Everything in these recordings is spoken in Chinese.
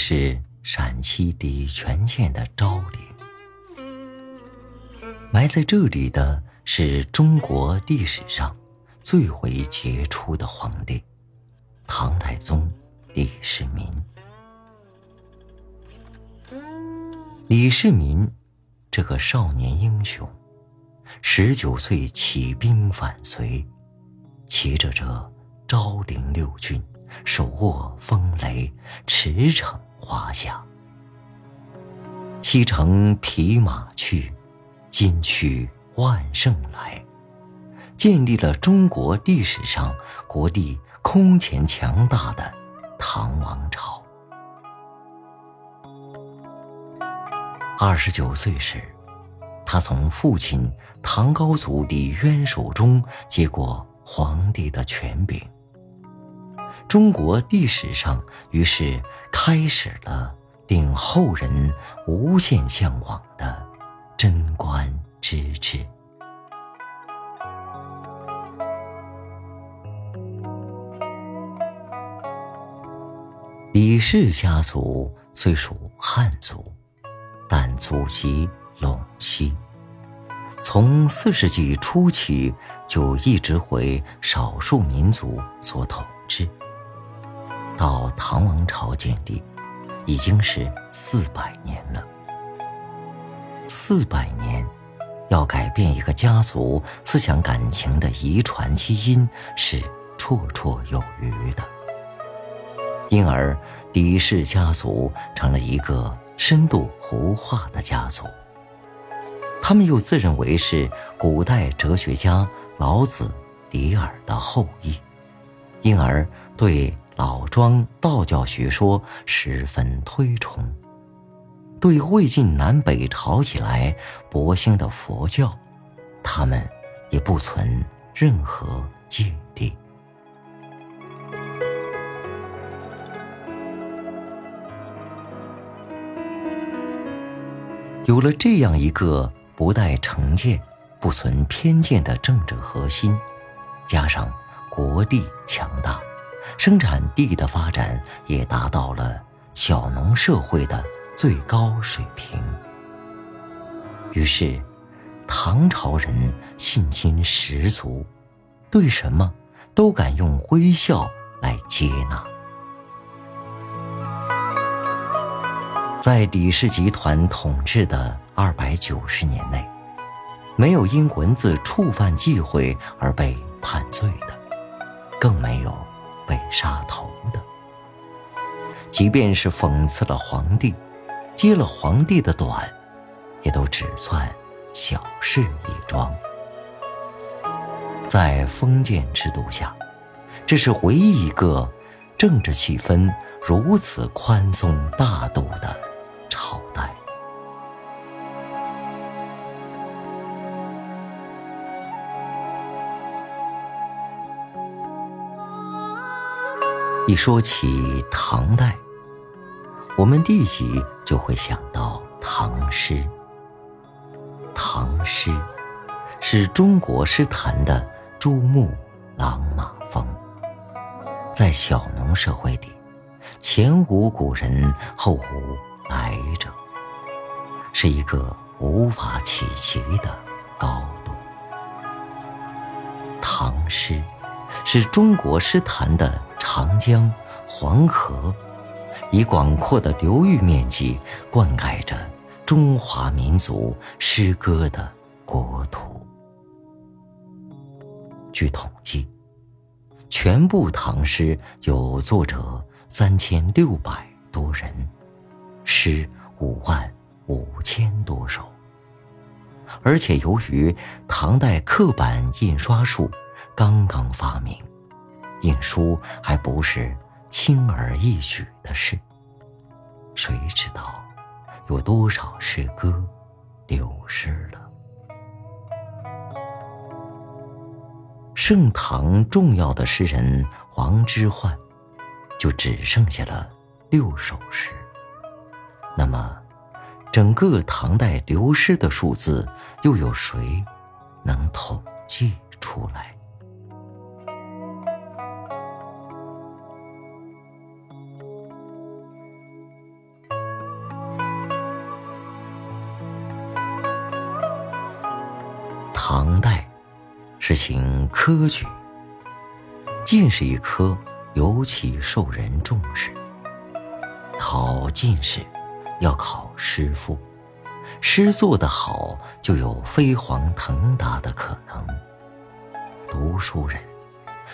是陕西礼泉县的昭陵，埋在这里的是中国历史上最为杰出的皇帝——唐太宗李世民。李世民这个少年英雄，十九岁起兵反隋，骑着这昭陵六骏，手握风雷，驰骋华夏。西城匹马去，今去万乘来，建立了中国历史上国力空前强大的唐王朝。二十九岁时，他从父亲唐高祖李渊手中接过皇帝的权柄。中国历史上于是开始了令后人无限向往的贞观之治。李氏家族虽属汉族。但祖籍陇西，从四世纪初期就一直为少数民族所统治。到唐王朝建立，已经是四百年了。四百年，要改变一个家族思想感情的遗传基因是绰绰有余的。因而，李氏家族成了一个。深度胡化的家族，他们又自认为是古代哲学家老子、李耳的后裔，因而对老庄道教学说十分推崇，对魏晋南北朝以来勃兴的佛教，他们也不存任何芥蒂。有了这样一个不带成见、不存偏见的政治核心，加上国力强大，生产地的发展也达到了小农社会的最高水平。于是，唐朝人信心十足，对什么都敢用微笑来接纳。在李氏集团统治的二百九十年内，没有因文字触犯忌讳而被判罪的，更没有被杀头的。即便是讽刺了皇帝，揭了皇帝的短，也都只算小事一桩。在封建制度下，这是唯一一个政治气氛如此宽松大度的。朝一说起唐代，我们立即就会想到唐诗。唐诗是中国诗坛的珠穆朗玛峰，在小农社会里，前无古人，后无。来者是一个无法企及的高度。唐诗是中国诗坛的长江、黄河，以广阔的流域面积灌溉着中华民族诗歌的国土。据统计，全部唐诗有作者三千六百多人。诗五万五千多首，而且由于唐代刻板印刷术刚刚发明，印书还不是轻而易举的事。谁知道有多少诗歌流失了？盛唐重要的诗人王之涣，就只剩下了六首诗。那么，整个唐代流失的数字，又有谁能统计出来？实行科举，进士一科尤其受人重视。考进士要考诗赋，诗做得好就有飞黄腾达的可能。读书人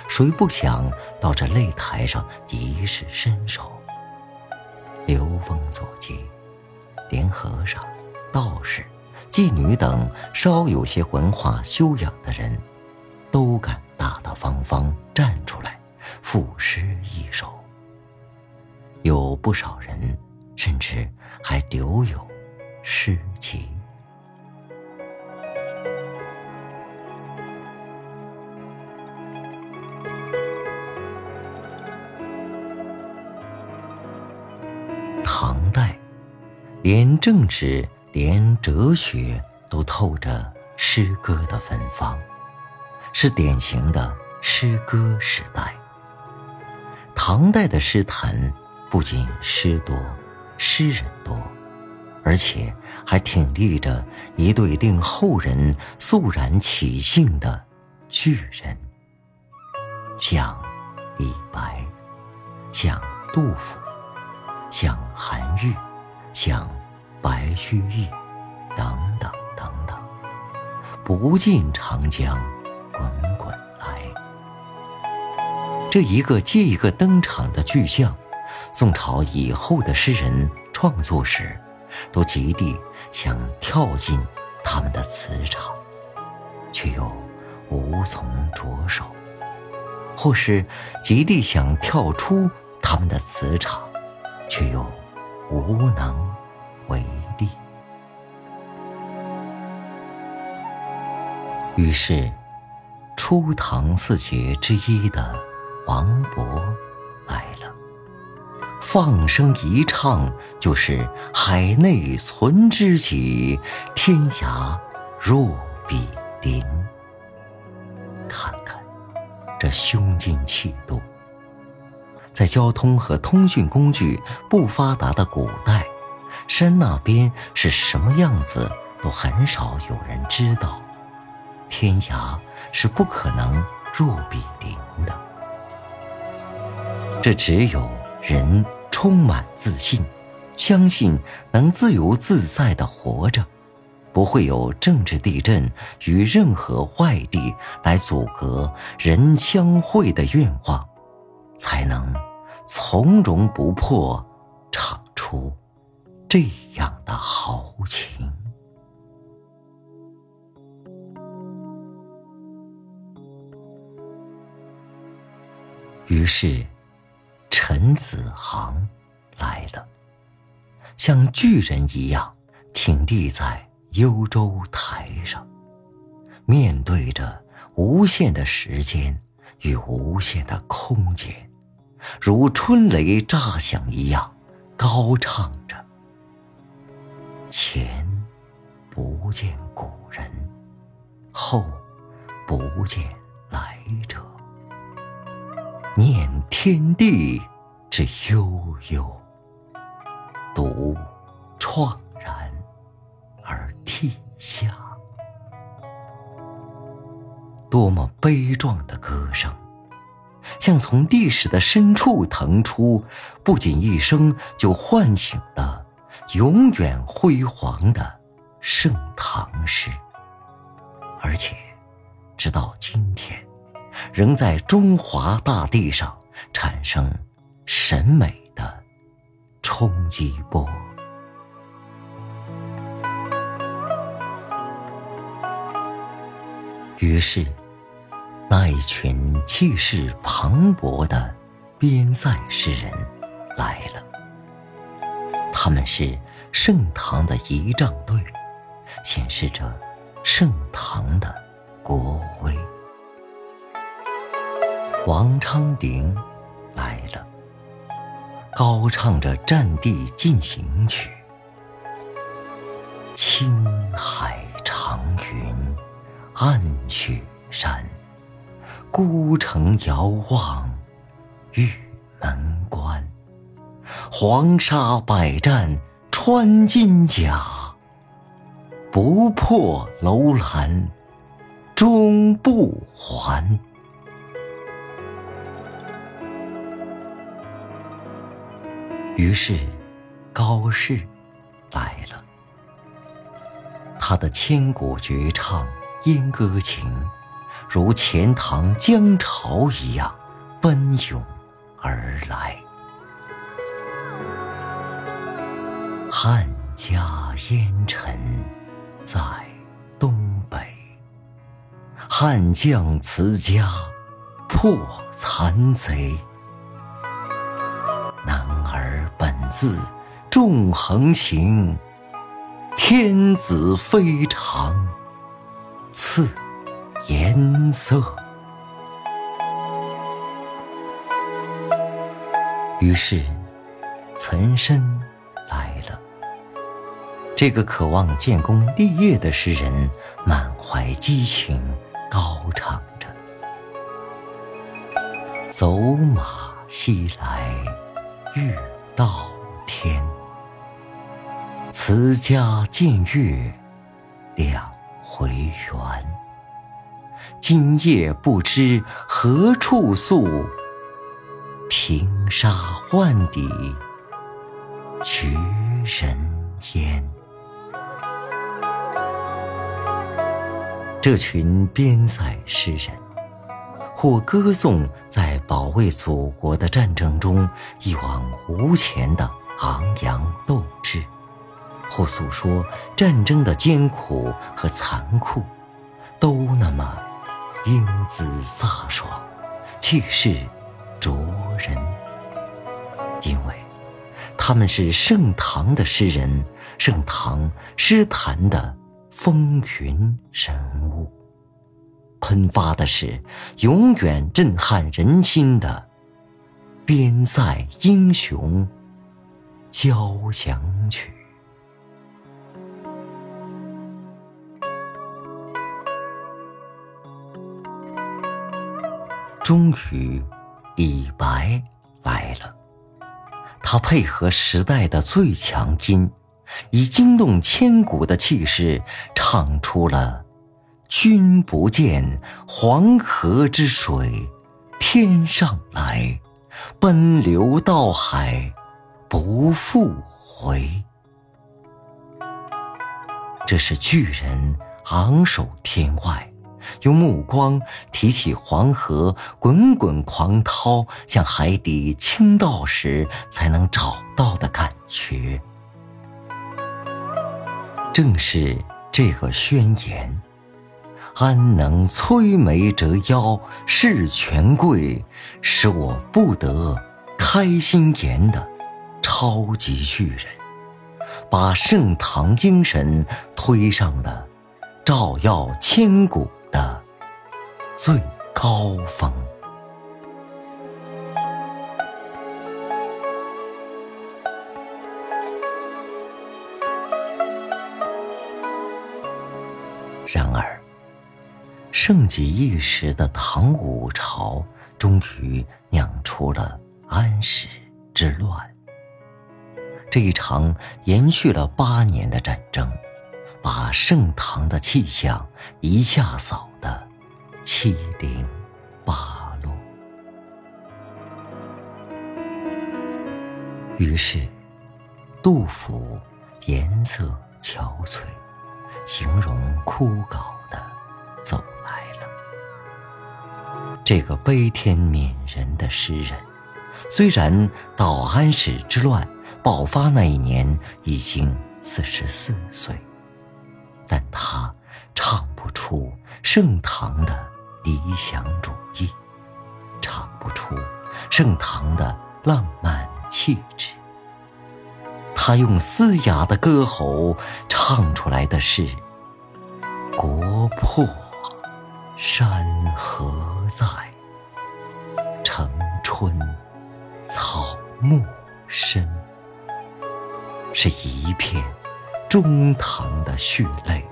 谁不想到这擂台上一试身手？流风左街，连和尚、道士。妓女等稍有些文化修养的人，都敢大大方方站出来赋诗一首。有不少人甚至还留有诗集。唐代，连政治。连哲学都透着诗歌的芬芳，是典型的诗歌时代。唐代的诗坛不仅诗多、诗人多，而且还挺立着一对令后人肃然起敬的巨人，像李白，像杜甫，像韩愈，像。白居易，等等等等，不尽长江这一个接一个登场的巨匠，宋朝以后的诗人创作时，都极力想跳进他们的磁场，却又无从着手；或是极力想跳出他们的磁场，却又无能。为力，于是，初唐四杰之一的王勃来了，放声一唱就是“海内存知己，天涯若比邻”。看看这胸襟气度，在交通和通讯工具不发达的古代。山那边是什么样子，都很少有人知道。天涯是不可能若比邻的。这只有人充满自信，相信能自由自在的活着，不会有政治地震与任何外力来阻隔人相会的愿望，才能从容不迫唱出。这样的豪情，于是陈子航来了，像巨人一样挺立在幽州台上，面对着无限的时间与无限的空间，如春雷炸响一样高唱着。前不见古人，后不见来者。念天地之悠悠，独怆然而涕下。多么悲壮的歌声，像从历史的深处腾出，不仅一声就唤醒了。永远辉煌的盛唐诗，而且直到今天，仍在中华大地上产生审美的冲击波。于是，那一群气势磅礴的边塞诗人来了。他们是盛唐的仪仗队，显示着盛唐的国威。王昌龄来了，高唱着《战地进行曲》：“青海长云暗雪山，孤城遥望玉门关。”黄沙百战穿金甲，不破楼兰终不还。于是，高适来了。他的千古绝唱《燕歌情》，如钱塘江潮一样奔涌而来。汉家烟尘在东北，汉将辞家破残贼。字纵横行，天子非常赐颜色。于是，岑参来了。这个渴望建功立业的诗人，满怀激情，高唱着：“走马西来欲到。”天，辞家见月两回圆。今夜不知何处宿，平沙换底绝人烟。这群边塞诗人。或歌颂在保卫祖国的战争中一往无前的昂扬斗志，或诉说战争的艰苦和残酷，都那么英姿飒爽，气势灼人。因为他们是盛唐的诗人，盛唐诗坛的风云人物。喷发的是永远震撼人心的边塞英雄交响曲。终于，李白来了。他配合时代的最强音，以惊动千古的气势，唱出了。君不见黄河之水天上来，奔流到海不复回。这是巨人昂首天外，用目光提起黄河滚滚狂涛向海底倾倒时才能找到的感觉。正是这个宣言。安能摧眉折腰事权贵，使我不得开心颜的超级巨人，把盛唐精神推上了照耀千古的最高峰。然而。盛极一时的唐武朝，终于酿出了安史之乱。这一场延续了八年的战争，把盛唐的气象一下扫得七零八落。于是，杜甫颜色憔悴，形容枯槁的走来了。这个悲天悯人的诗人，虽然到安史之乱爆发那一年已经四十四岁，但他唱不出盛唐的理想主义，唱不出盛唐的浪漫气质。他用嘶哑的歌喉唱出来的是国破。山河在，城春草木深，是一片中唐的血泪，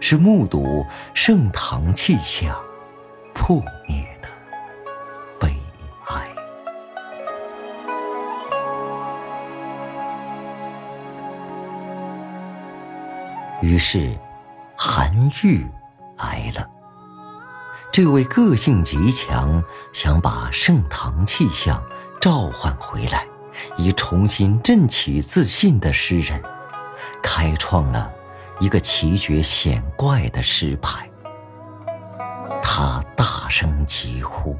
是目睹盛唐气象破灭的悲哀。于是，韩愈来了。这位个性极强、想把盛唐气象召唤回来，以重新振起自信的诗人，开创了一个奇绝险怪的诗派。他大声疾呼，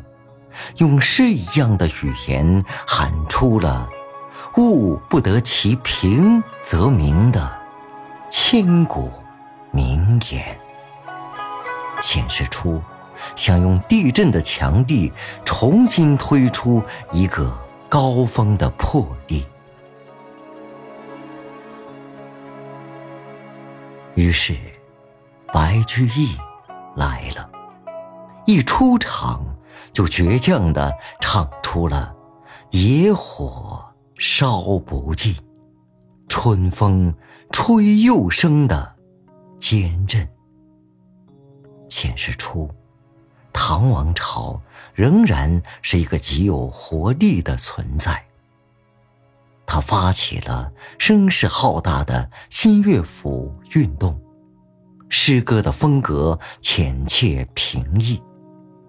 用诗一样的语言喊出了“物不得其平则鸣”的千古名言，显示出。想用地震的强地重新推出一个高峰的破地，于是白居易来了，一出场就倔强的唱出了“野火烧不尽，春风吹又生”的坚韧，显示出。唐王朝仍然是一个极有活力的存在。他发起了声势浩大的新乐府运动，诗歌的风格浅切平易，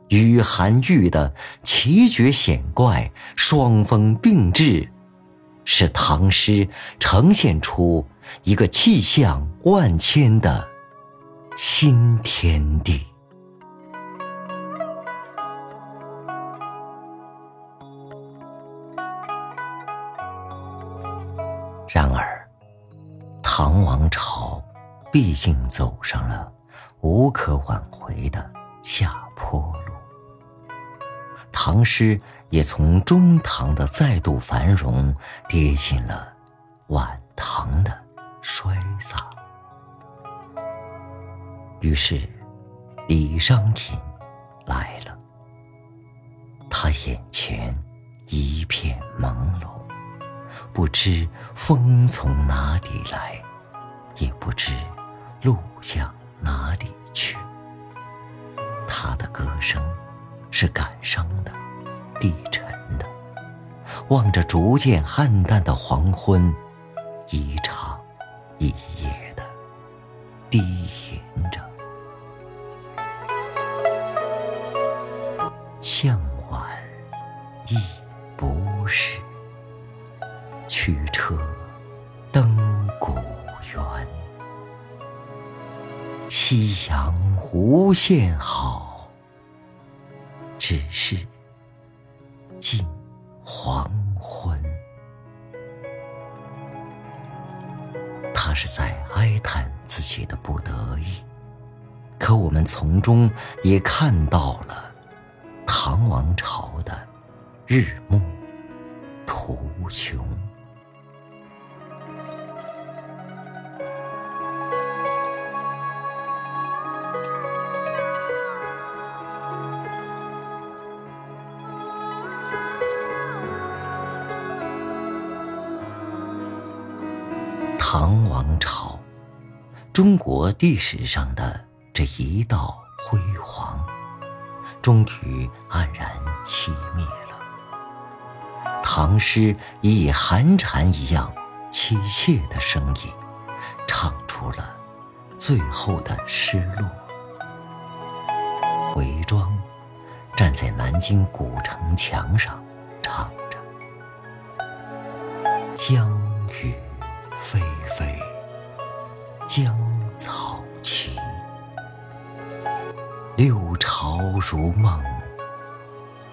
与韩愈的奇绝险怪双峰并峙，使唐诗呈现出一个气象万千的新天地。毕竟走上了无可挽回的下坡路。唐诗也从中唐的再度繁荣，跌进了晚唐的衰洒。于是，李商隐来了。他眼前一片朦胧。不知风从哪里来，也不知路向哪里去。他的歌声是感伤的、低沉的，望着逐渐暗淡的黄昏，一场一夜的低吟着。向无限好，只是近黄昏。他是在哀叹自己的不得已，可我们从中也看到了唐王朝的日暮途穷。历史上的这一道辉煌，终于黯然熄灭了。唐诗以寒蝉一样凄切的声音，唱出了最后的失落。韦庄站在南京古城墙上，唱着：“江雨。”霏霏，江六朝如梦，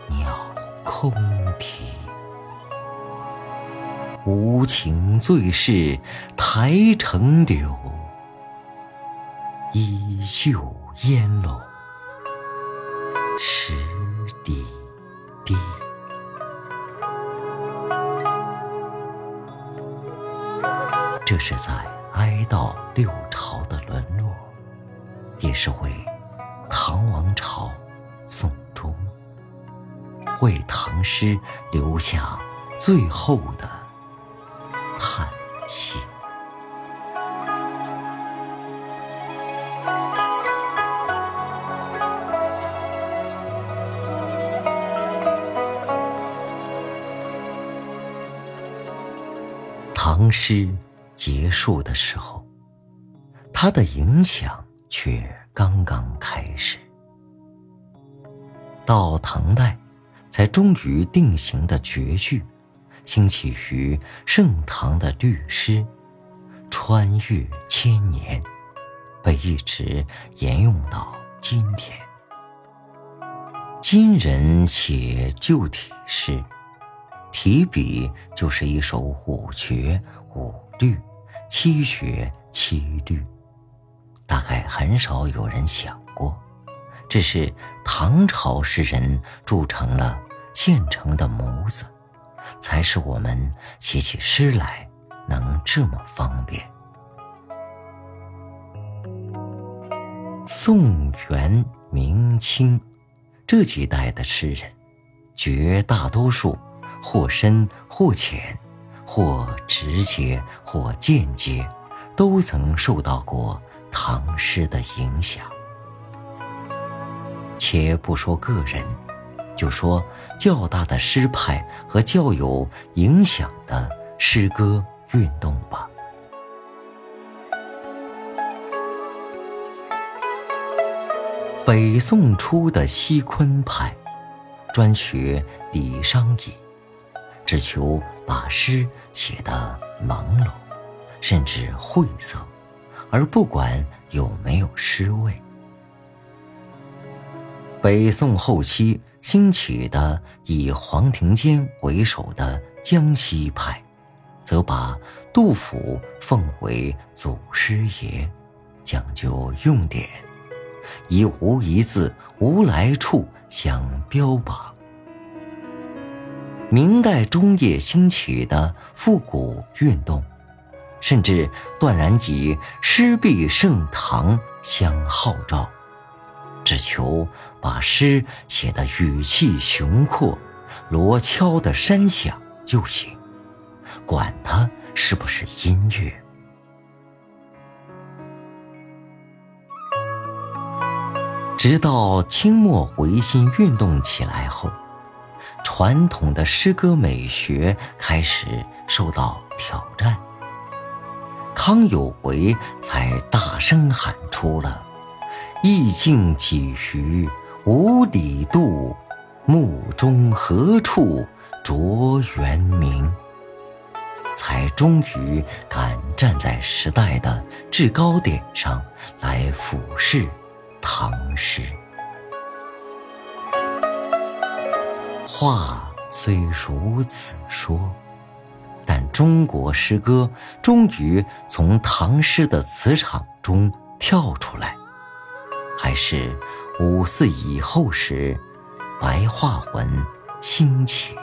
鸟空啼。无情最是台城柳，依旧烟笼十里堤。这是在哀悼六朝的沦落，也是为朝送终，为唐诗留下最后的叹息。唐诗。结束的时候，它的影响却刚刚开始。到唐代，才终于定型的绝句，兴起于盛唐的律诗，穿越千年，被一直沿用到今天。今人写旧体诗，提笔就是一首五绝五律，七绝七律，大概很少有人想只。是唐朝诗人铸成了现成的模子，才使我们写起诗来能这么方便。宋元明清这几代的诗人，绝大多数或深或浅，或直接或间接，都曾受到过唐诗的影响。且不说个人，就说较大的诗派和较有影响的诗歌运动吧。北宋初的西昆派，专学李商隐，只求把诗写得朦胧，甚至晦涩，而不管有没有诗味。北宋后期兴起的以黄庭坚为首的江西派，则把杜甫奉为祖师爷，讲究用典，以无一字、无来处相标榜。明代中叶兴起的复古运动，甚至断然以诗必盛唐相号召。只求把诗写得语气雄阔、罗敲的山响就行，管它是不是音乐。直到清末维新运动起来后，传统的诗歌美学开始受到挑战，康有为才大声喊出了。意境几许无底度，目中何处着圆明？才终于敢站在时代的制高点上来俯视唐诗。话虽如此说，但中国诗歌终于从唐诗的磁场中跳出来。还是五四以后时，白话文兴起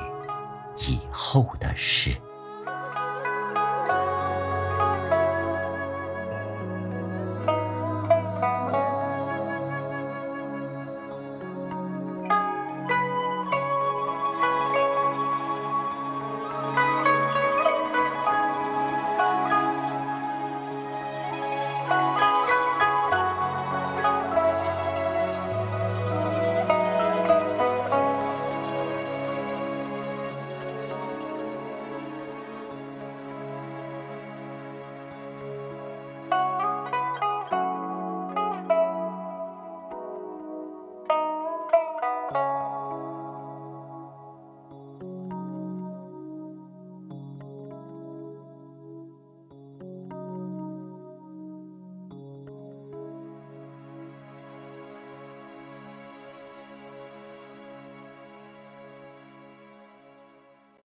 以后的事。